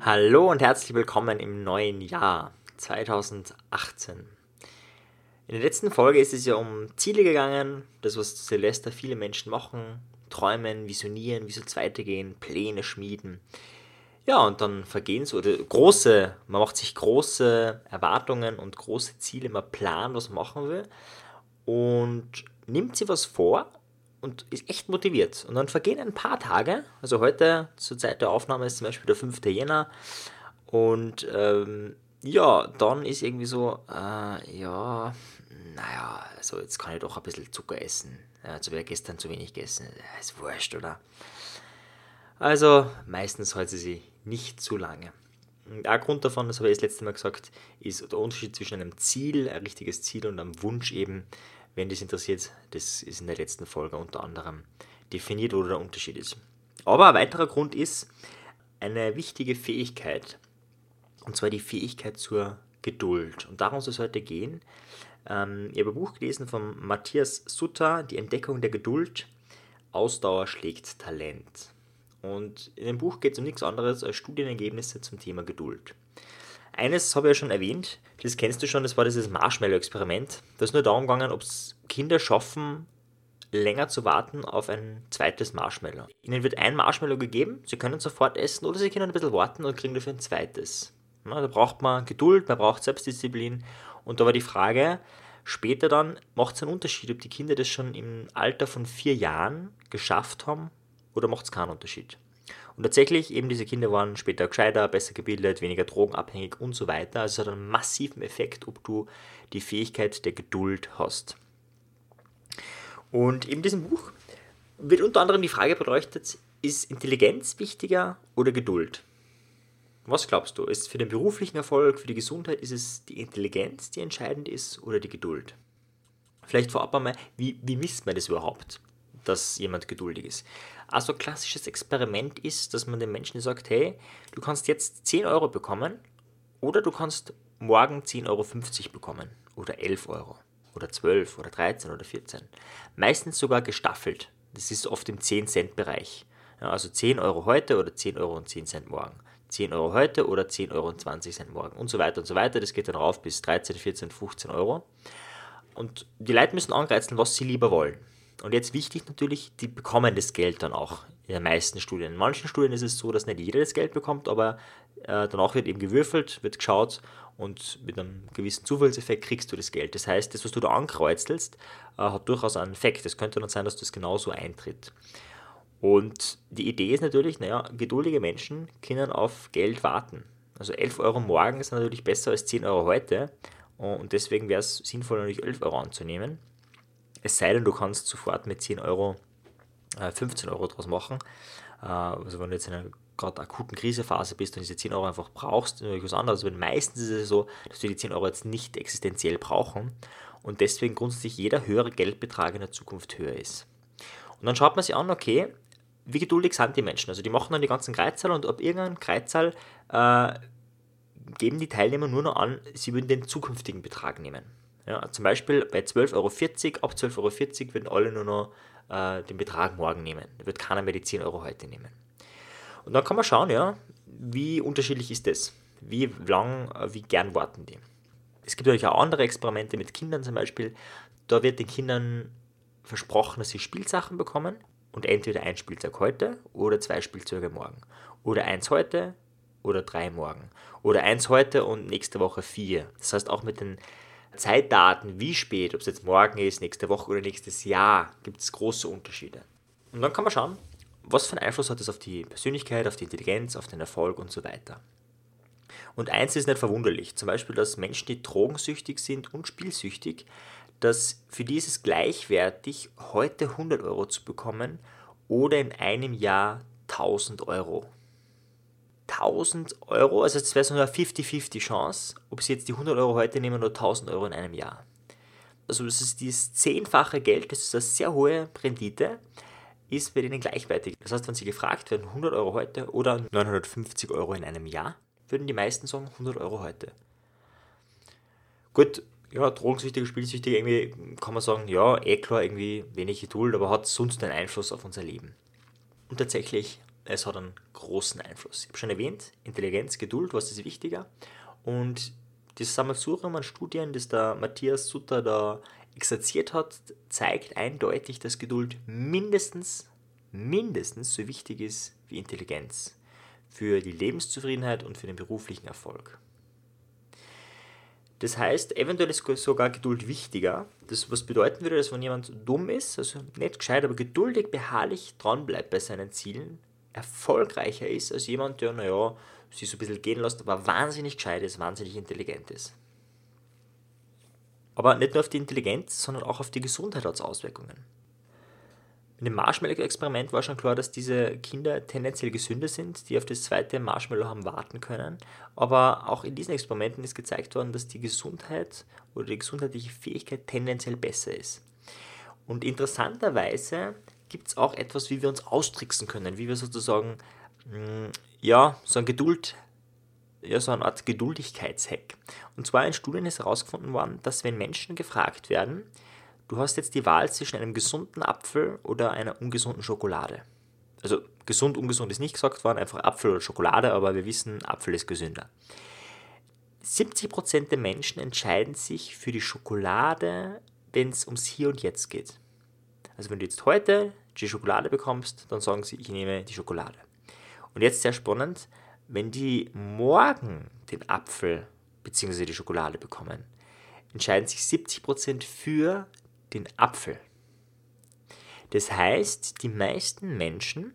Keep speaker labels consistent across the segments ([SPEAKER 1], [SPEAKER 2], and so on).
[SPEAKER 1] Hallo und herzlich willkommen im neuen Jahr 2018. In der letzten Folge ist es ja um Ziele gegangen, das was Silvester viele Menschen machen, träumen, visionieren, wie soll es weitergehen, Pläne schmieden. Ja, und dann vergehen so oder große, man macht sich große Erwartungen und große Ziele, man plant, was man machen will und nimmt sich was vor und ist echt motiviert. Und dann vergehen ein paar Tage, also heute zur Zeit der Aufnahme ist zum Beispiel der 5. Jänner und ähm, ja, dann ist irgendwie so, äh, ja, naja, also jetzt kann ich doch ein bisschen Zucker essen. Also wer gestern zu wenig gegessen, ist wurscht, oder? Also meistens hält sie sich nicht zu lange. ein Grund davon, das habe ich das letzte Mal gesagt, ist der Unterschied zwischen einem Ziel, ein richtiges Ziel und einem Wunsch eben, wenn das interessiert, das ist in der letzten Folge unter anderem definiert, oder der Unterschied ist. Aber ein weiterer Grund ist eine wichtige Fähigkeit, und zwar die Fähigkeit zur Geduld. Und darum soll es heute gehen. Ähm, ich habe ein Buch gelesen von Matthias Sutter, Die Entdeckung der Geduld. Ausdauer schlägt Talent. Und in dem Buch geht es um nichts anderes als Studienergebnisse zum Thema Geduld. Eines habe ich ja schon erwähnt, das kennst du schon, das war dieses Marshmallow-Experiment. Da ist nur darum gegangen, ob es Kinder schaffen, länger zu warten auf ein zweites Marshmallow. Ihnen wird ein Marshmallow gegeben, sie können sofort essen oder sie können ein bisschen warten und kriegen dafür ein zweites. Na, da braucht man Geduld, man braucht Selbstdisziplin. Und da war die Frage, später dann, macht es einen Unterschied, ob die Kinder das schon im Alter von vier Jahren geschafft haben oder macht es keinen Unterschied? Und tatsächlich, eben diese Kinder waren später gescheiter, besser gebildet, weniger drogenabhängig und so weiter. Also es hat einen massiven Effekt, ob du die Fähigkeit der Geduld hast. Und in diesem Buch wird unter anderem die Frage beleuchtet, ist Intelligenz wichtiger oder Geduld? Was glaubst du? Ist für den beruflichen Erfolg, für die Gesundheit, ist es die Intelligenz, die entscheidend ist oder die Geduld? Vielleicht vorab einmal, wie, wie misst man das überhaupt, dass jemand geduldig ist? Also klassisches Experiment ist, dass man den Menschen sagt, hey, du kannst jetzt 10 Euro bekommen oder du kannst morgen 10,50 Euro bekommen oder 11 Euro oder 12 oder 13 oder 14. Meistens sogar gestaffelt. Das ist oft im 10-Cent-Bereich. Ja, also 10 Euro heute oder 10 Euro und 10 Cent morgen. 10 Euro heute oder 10 Euro und 20 Cent morgen und so weiter und so weiter. Das geht dann rauf bis 13, 14, 15 Euro. Und die Leute müssen angreizen, was sie lieber wollen. Und jetzt wichtig natürlich, die bekommen das Geld dann auch in den meisten Studien. In manchen Studien ist es so, dass nicht jeder das Geld bekommt, aber äh, danach wird eben gewürfelt, wird geschaut und mit einem gewissen Zufallseffekt kriegst du das Geld. Das heißt, das, was du da ankreuzelst, äh, hat durchaus einen Effekt. Es könnte dann sein, dass das genauso eintritt. Und die Idee ist natürlich, naja, geduldige Menschen können auf Geld warten. Also 11 Euro morgen ist natürlich besser als 10 Euro heute. Und deswegen wäre es sinnvoll, natürlich 11 Euro anzunehmen. Es sei denn, du kannst sofort mit 10 Euro äh, 15 Euro draus machen. Äh, also wenn du jetzt in einer gerade akuten Krisephase bist und diese 10 Euro einfach brauchst, natürlich was anderes. Aber meistens ist es so, dass wir die 10 Euro jetzt nicht existenziell brauchen und deswegen grundsätzlich jeder höhere Geldbetrag in der Zukunft höher ist. Und dann schaut man sich an, okay, wie geduldig sind die Menschen? Also die machen dann die ganzen Kreuzzahl und ab irgendeinem Kreuzzahl äh, geben die Teilnehmer nur noch an, sie würden den zukünftigen Betrag nehmen. Ja, zum Beispiel bei 12,40 Euro, ab 12,40 Euro würden alle nur noch äh, den Betrag morgen nehmen. Da wird keiner mehr die 10 Euro heute nehmen. Und dann kann man schauen, ja, wie unterschiedlich ist das? Wie lang, äh, wie gern warten die? Es gibt natürlich auch andere Experimente mit Kindern zum Beispiel. Da wird den Kindern versprochen, dass sie Spielsachen bekommen und entweder ein Spielzeug heute oder zwei Spielzeuge morgen. Oder eins heute oder drei morgen. Oder eins heute und nächste Woche vier. Das heißt, auch mit den Zeitdaten, wie spät, ob es jetzt morgen ist, nächste Woche oder nächstes Jahr, gibt es große Unterschiede. Und dann kann man schauen, was für einen Einfluss hat das auf die Persönlichkeit, auf die Intelligenz, auf den Erfolg und so weiter. Und eins ist nicht verwunderlich, zum Beispiel, dass Menschen, die drogensüchtig sind und spielsüchtig, dass für die ist es gleichwertig, heute 100 Euro zu bekommen oder in einem Jahr 1000 Euro. 1000 Euro, also es wäre so eine 50-50 Chance, ob sie jetzt die 100 Euro heute nehmen oder 1000 Euro in einem Jahr. Also das ist dieses zehnfache Geld, das ist eine sehr hohe Rendite, ist bei denen gleichwertig. Das heißt, wenn sie gefragt werden, 100 Euro heute oder 950 Euro in einem Jahr, würden die meisten sagen 100 Euro heute. Gut, ja, drogensüchtige, spielsüchtige, irgendwie kann man sagen, ja, eh klar, irgendwie wenig Geduld, aber hat sonst einen Einfluss auf unser Leben. Und tatsächlich, es hat einen großen Einfluss. Ich habe schon erwähnt, Intelligenz, Geduld, was ist wichtiger? Und das Sammelsurium an Studien, das der Matthias Sutter da exerziert hat, zeigt eindeutig, dass Geduld mindestens, mindestens so wichtig ist wie Intelligenz für die Lebenszufriedenheit und für den beruflichen Erfolg. Das heißt, eventuell ist sogar Geduld wichtiger. Das, was bedeuten würde, dass wenn jemand dumm ist, also nicht gescheit, aber geduldig, beharrlich dranbleibt bei seinen Zielen, erfolgreicher ist als jemand, der, naja, sich so ein bisschen gehen lässt, aber wahnsinnig gescheit ist, wahnsinnig intelligent ist. Aber nicht nur auf die Intelligenz, sondern auch auf die Gesundheit hat es Auswirkungen. In dem Marshmallow-Experiment war schon klar, dass diese Kinder tendenziell gesünder sind, die auf das zweite Marshmallow haben warten können. Aber auch in diesen Experimenten ist gezeigt worden, dass die Gesundheit oder die gesundheitliche Fähigkeit tendenziell besser ist. Und interessanterweise gibt es auch etwas, wie wir uns austricksen können, wie wir sozusagen, mm, ja, so ein Geduld, ja, so eine Art Geduldigkeitshack. Und zwar in Studien ist herausgefunden worden, dass wenn Menschen gefragt werden, du hast jetzt die Wahl zwischen einem gesunden Apfel oder einer ungesunden Schokolade. Also gesund, ungesund ist nicht gesagt worden, einfach Apfel oder Schokolade, aber wir wissen, Apfel ist gesünder. 70% der Menschen entscheiden sich für die Schokolade, wenn es ums Hier und Jetzt geht. Also wenn du jetzt heute die Schokolade bekommst, dann sagen sie, ich nehme die Schokolade. Und jetzt sehr spannend, wenn die morgen den Apfel bzw. die Schokolade bekommen, entscheiden sich 70% für den Apfel. Das heißt, die meisten Menschen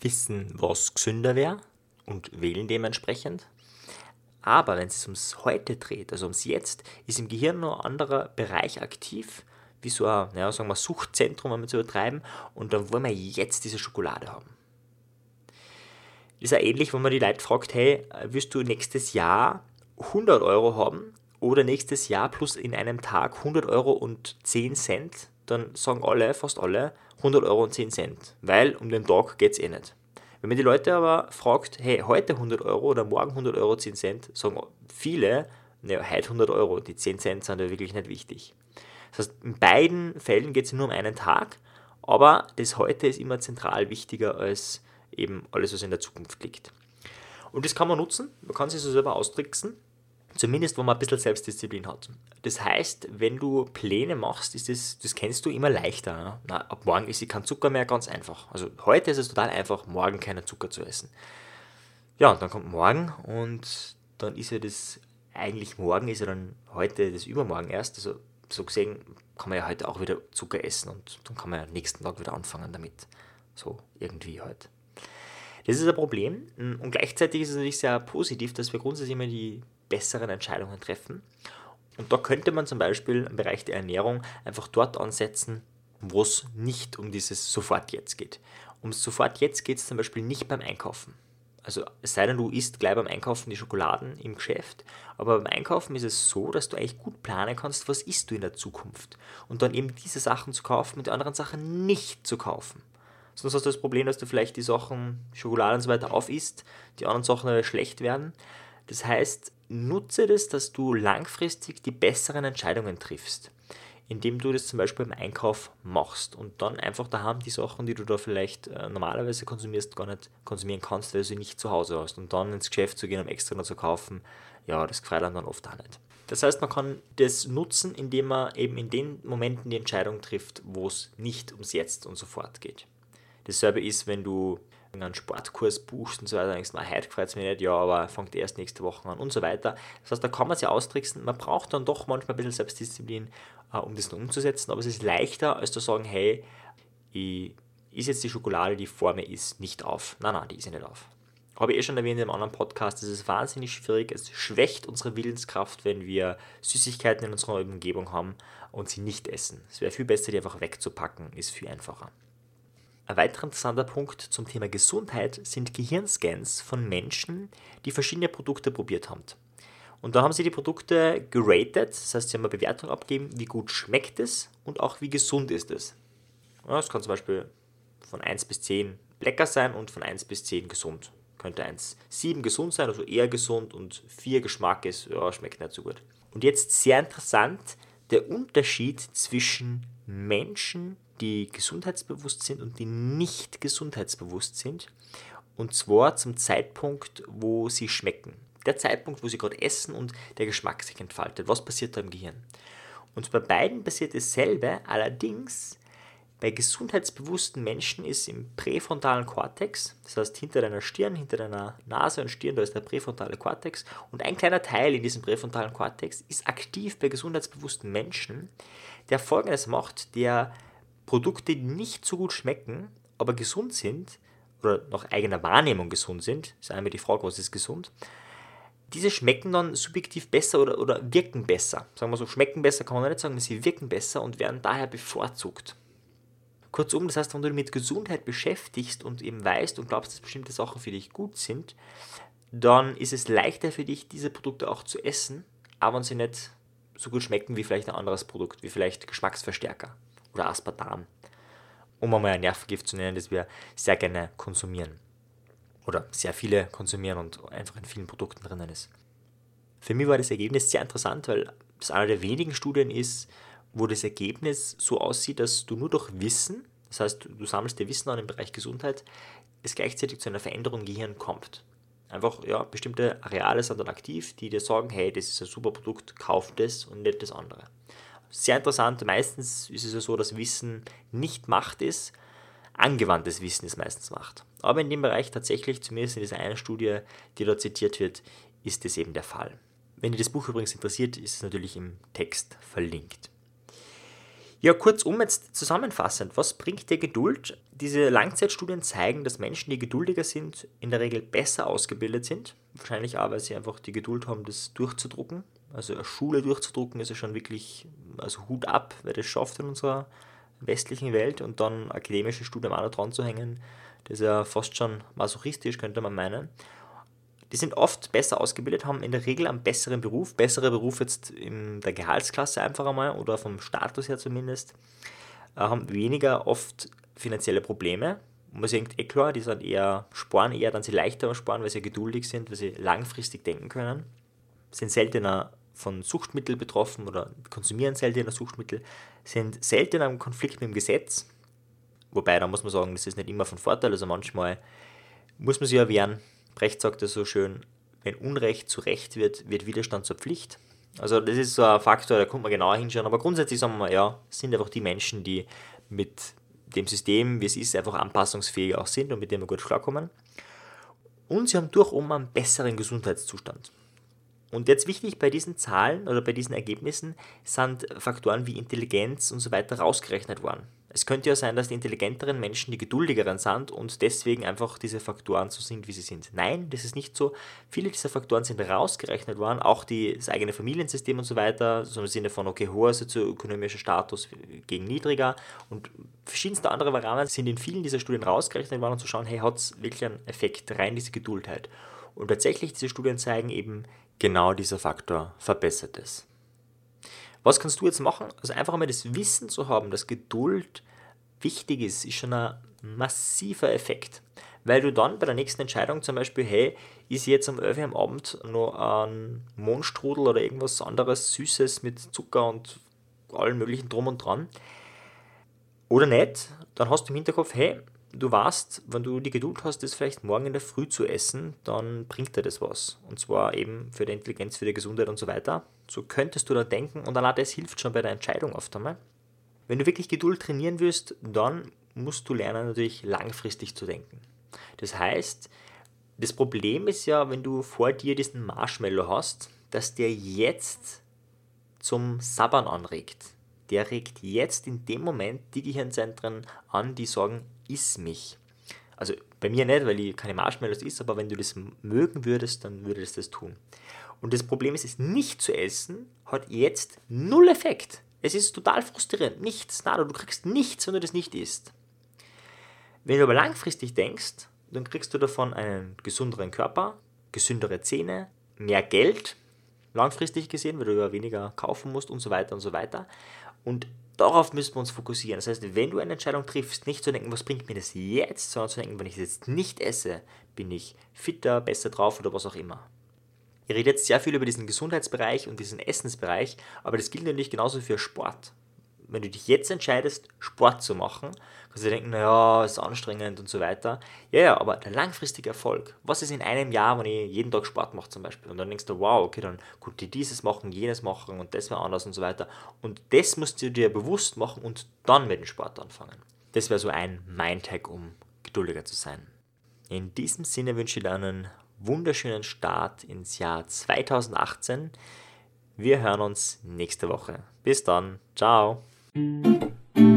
[SPEAKER 1] wissen, was gesünder wäre und wählen dementsprechend. Aber wenn es ums Heute dreht, also ums Jetzt, ist im Gehirn noch ein anderer Bereich aktiv, wie so ein, naja, sagen wir, Suchtzentrum, wenn wir es übertreiben, und dann wollen wir jetzt diese Schokolade haben. Das ist ja ähnlich, wenn man die Leute fragt, hey, wirst du nächstes Jahr 100 Euro haben oder nächstes Jahr plus in einem Tag 100 Euro und 10 Cent, dann sagen alle, fast alle, 100 Euro und 10 Cent, weil um den Tag geht es eh nicht. Wenn man die Leute aber fragt, hey, heute 100 Euro oder morgen 100 Euro 10 Cent, sagen viele, ne, heute 100 Euro, die 10 Cent sind ja wirklich nicht wichtig. Das heißt, in beiden Fällen geht es nur um einen Tag, aber das heute ist immer zentral wichtiger als eben alles, was in der Zukunft liegt. Und das kann man nutzen, man kann sich so selber austricksen Zumindest, wo man ein bisschen Selbstdisziplin hat. Das heißt, wenn du Pläne machst, ist das, das kennst du immer leichter. Ne? Na, ab morgen ist kein Zucker mehr, ganz einfach. Also heute ist es total einfach, morgen keinen Zucker zu essen. Ja, und dann kommt morgen und dann ist ja das, eigentlich morgen ist ja dann heute das Übermorgen erst. Also so gesehen kann man ja heute auch wieder Zucker essen und dann kann man ja nächsten Tag wieder anfangen damit. So irgendwie halt. Das ist ein Problem und gleichzeitig ist es natürlich sehr positiv, dass wir grundsätzlich immer die besseren Entscheidungen treffen. Und da könnte man zum Beispiel im Bereich der Ernährung einfach dort ansetzen, wo es nicht um dieses Sofort jetzt geht. Um Sofort jetzt geht es zum Beispiel nicht beim Einkaufen. Also es sei denn, du isst gleich beim Einkaufen die Schokoladen im Geschäft, aber beim Einkaufen ist es so, dass du eigentlich gut planen kannst, was isst du in der Zukunft. Und dann eben diese Sachen zu kaufen und die anderen Sachen nicht zu kaufen. Sonst hast du das Problem, dass du vielleicht die Sachen, Schokolade und so weiter aufisst, die anderen Sachen schlecht werden. Das heißt, nutze das, dass du langfristig die besseren Entscheidungen triffst, indem du das zum Beispiel im Einkauf machst und dann einfach daheim die Sachen, die du da vielleicht äh, normalerweise konsumierst, gar nicht konsumieren kannst, weil du sie nicht zu Hause hast und dann ins Geschäft zu gehen, um extra noch zu kaufen, ja, das gefällt dann oft auch nicht. Das heißt, man kann das nutzen, indem man eben in den Momenten die Entscheidung trifft, wo es nicht ums Jetzt und sofort geht. Dasselbe ist, wenn du einen Sportkurs buchst und so weiter, denkst du, heute gefällt es mir nicht, ja, aber fängt erst nächste Woche an und so weiter. Das heißt, da kann man sich austricksen. Man braucht dann doch manchmal ein bisschen Selbstdisziplin, äh, um das umzusetzen, aber es ist leichter, als zu sagen, hey, ich ist jetzt die Schokolade, die vor mir ist, nicht auf. Nein, nein, die ist ja nicht auf. Habe ich eh schon erwähnt in einem anderen Podcast, es ist wahnsinnig schwierig, es schwächt unsere Willenskraft, wenn wir Süßigkeiten in unserer Umgebung haben und sie nicht essen. Es wäre viel besser, die einfach wegzupacken, ist viel einfacher. Ein weiterer interessanter Punkt zum Thema Gesundheit sind Gehirnscans von Menschen, die verschiedene Produkte probiert haben. Und da haben sie die Produkte geratet, das heißt, sie haben eine Bewertung abgegeben, wie gut schmeckt es und auch wie gesund ist es. Es kann zum Beispiel von 1 bis 10 lecker sein und von 1 bis 10 gesund. Könnte 1 7 gesund sein, also eher gesund und 4 Geschmack ist, ja, schmeckt nicht so gut. Und jetzt sehr interessant, der Unterschied zwischen Menschen, die gesundheitsbewusst sind und die nicht gesundheitsbewusst sind. Und zwar zum Zeitpunkt, wo sie schmecken. Der Zeitpunkt, wo sie gerade essen und der Geschmack sich entfaltet. Was passiert da im Gehirn? Und bei beiden passiert dasselbe, allerdings bei gesundheitsbewussten Menschen ist im präfrontalen Kortex, das heißt hinter deiner Stirn, hinter deiner Nase und Stirn, da ist der präfrontale Kortex und ein kleiner Teil in diesem präfrontalen Kortex ist aktiv bei gesundheitsbewussten Menschen, der folgendes macht, der Produkte, die nicht so gut schmecken, aber gesund sind, oder nach eigener Wahrnehmung gesund sind, ist einmal die Frage, was ist gesund, diese schmecken dann subjektiv besser oder, oder wirken besser. Sagen wir so, schmecken besser kann man nicht sagen, sie wirken besser und werden daher bevorzugt. Kurzum, das heißt, wenn du dich mit Gesundheit beschäftigst und eben weißt und glaubst, dass bestimmte Sachen für dich gut sind, dann ist es leichter für dich, diese Produkte auch zu essen, aber wenn sie nicht so gut schmecken wie vielleicht ein anderes Produkt, wie vielleicht Geschmacksverstärker oder Aspartam. Um einmal ein Nervengift zu nennen, das wir sehr gerne konsumieren. Oder sehr viele konsumieren und einfach in vielen Produkten drinnen ist. Für mich war das Ergebnis sehr interessant, weil es einer der wenigen Studien ist, wo das Ergebnis so aussieht, dass du nur durch Wissen, das heißt, du sammelst dir Wissen an im Bereich Gesundheit, es gleichzeitig zu einer Veränderung im Gehirn kommt. Einfach, ja, bestimmte Areale sind dann aktiv, die dir sagen, hey, das ist ein super Produkt, kauf das und nicht das andere. Sehr interessant, meistens ist es ja so, dass Wissen nicht Macht ist, angewandtes Wissen ist meistens Macht. Aber in dem Bereich tatsächlich, zumindest in dieser einen Studie, die dort zitiert wird, ist das eben der Fall. Wenn dich das Buch übrigens interessiert, ist es natürlich im Text verlinkt. Ja, kurzum jetzt zusammenfassend, was bringt dir Geduld? Diese Langzeitstudien zeigen, dass Menschen, die geduldiger sind, in der Regel besser ausgebildet sind. Wahrscheinlich auch, weil sie einfach die Geduld haben, das durchzudrucken. Also eine Schule durchzudrucken ist ja schon wirklich, also Hut ab, wer das schafft in unserer westlichen Welt und dann akademische Studien auch noch dran zu hängen, das ist ja fast schon masochistisch, könnte man meinen die sind oft besser ausgebildet, haben in der Regel einen besseren Beruf, bessere Beruf jetzt in der Gehaltsklasse einfach einmal oder vom Status her zumindest, äh, haben weniger oft finanzielle Probleme. Man denkt, eh klar, die sind eher, sparen eher, dann sie leichter sparen, weil sie geduldig sind, weil sie langfristig denken können, sind seltener von Suchtmitteln betroffen oder konsumieren seltener Suchtmittel, sind seltener im Konflikt mit dem Gesetz, wobei da muss man sagen, das ist nicht immer von Vorteil, also manchmal muss man sich ja wehren, Brecht sagt es so schön, wenn Unrecht zu Recht wird, wird Widerstand zur Pflicht. Also das ist so ein Faktor, da kommt man genauer hinschauen, aber grundsätzlich sagen wir mal, ja, sind einfach die Menschen, die mit dem System, wie es ist, einfach anpassungsfähig auch sind und mit dem wir gut klarkommen. Und sie haben durchum einen besseren Gesundheitszustand. Und jetzt wichtig bei diesen Zahlen oder bei diesen Ergebnissen sind Faktoren wie Intelligenz und so weiter rausgerechnet worden. Es könnte ja sein, dass die intelligenteren Menschen die geduldigeren sind und deswegen einfach diese Faktoren so sind, wie sie sind. Nein, das ist nicht so. Viele dieser Faktoren sind rausgerechnet worden, auch die, das eigene Familiensystem und so weiter, so im Sinne von, okay, hoher sozioökonomischer Status gegen niedriger und verschiedenste andere Variablen sind in vielen dieser Studien rausgerechnet worden, um zu schauen, hey, hat es wirklich einen Effekt, rein diese Geduldheit. Und tatsächlich, diese Studien zeigen eben, genau dieser Faktor verbessert es. Was kannst du jetzt machen? Also einfach einmal das Wissen zu haben, dass Geduld wichtig ist, ist schon ein massiver Effekt. Weil du dann bei der nächsten Entscheidung zum Beispiel, hey, ist jetzt um 11 Uhr am Abend noch ein Mondstrudel oder irgendwas anderes Süßes mit Zucker und allen möglichen Drum und Dran. Oder nicht, dann hast du im Hinterkopf, hey, du weißt, wenn du die Geduld hast, das vielleicht morgen in der Früh zu essen, dann bringt dir das was. Und zwar eben für die Intelligenz, für die Gesundheit und so weiter. So könntest du da denken und allein das hilft schon bei der Entscheidung oft einmal. Wenn du wirklich Geduld trainieren willst, dann musst du lernen, natürlich langfristig zu denken. Das heißt, das Problem ist ja, wenn du vor dir diesen Marshmallow hast, dass der jetzt zum Sabbern anregt. Der regt jetzt in dem Moment die Gehirnzentren an, die sagen, iss mich. Also bei mir nicht, weil ich keine Marshmallows isst, aber wenn du das mögen würdest, dann würde es das tun. Und das Problem ist, es nicht zu essen, hat jetzt null Effekt. Es ist total frustrierend. Nichts, nada, du kriegst nichts, wenn du das nicht isst. Wenn du aber langfristig denkst, dann kriegst du davon einen gesünderen Körper, gesündere Zähne, mehr Geld, langfristig gesehen, weil du ja weniger kaufen musst und so weiter und so weiter. Und darauf müssen wir uns fokussieren. Das heißt, wenn du eine Entscheidung triffst, nicht zu denken, was bringt mir das jetzt, sondern zu denken, wenn ich es jetzt nicht esse, bin ich fitter, besser drauf oder was auch immer. Ihr redet jetzt sehr viel über diesen Gesundheitsbereich und diesen Essensbereich, aber das gilt natürlich genauso für Sport. Wenn du dich jetzt entscheidest, Sport zu machen, kannst du denken, naja, ist anstrengend und so weiter. Ja, ja, aber der langfristige Erfolg, was ist in einem Jahr, wenn ich jeden Tag Sport mache zum Beispiel? Und dann denkst du, wow, okay, dann konnte ich dieses machen, jenes machen und das wäre anders und so weiter. Und das musst du dir bewusst machen und dann mit dem Sport anfangen. Das wäre so ein Mindhack, um geduldiger zu sein. In diesem Sinne wünsche ich dir einen wunderschönen Start ins Jahr 2018. Wir hören uns nächste Woche. Bis dann. Ciao. Música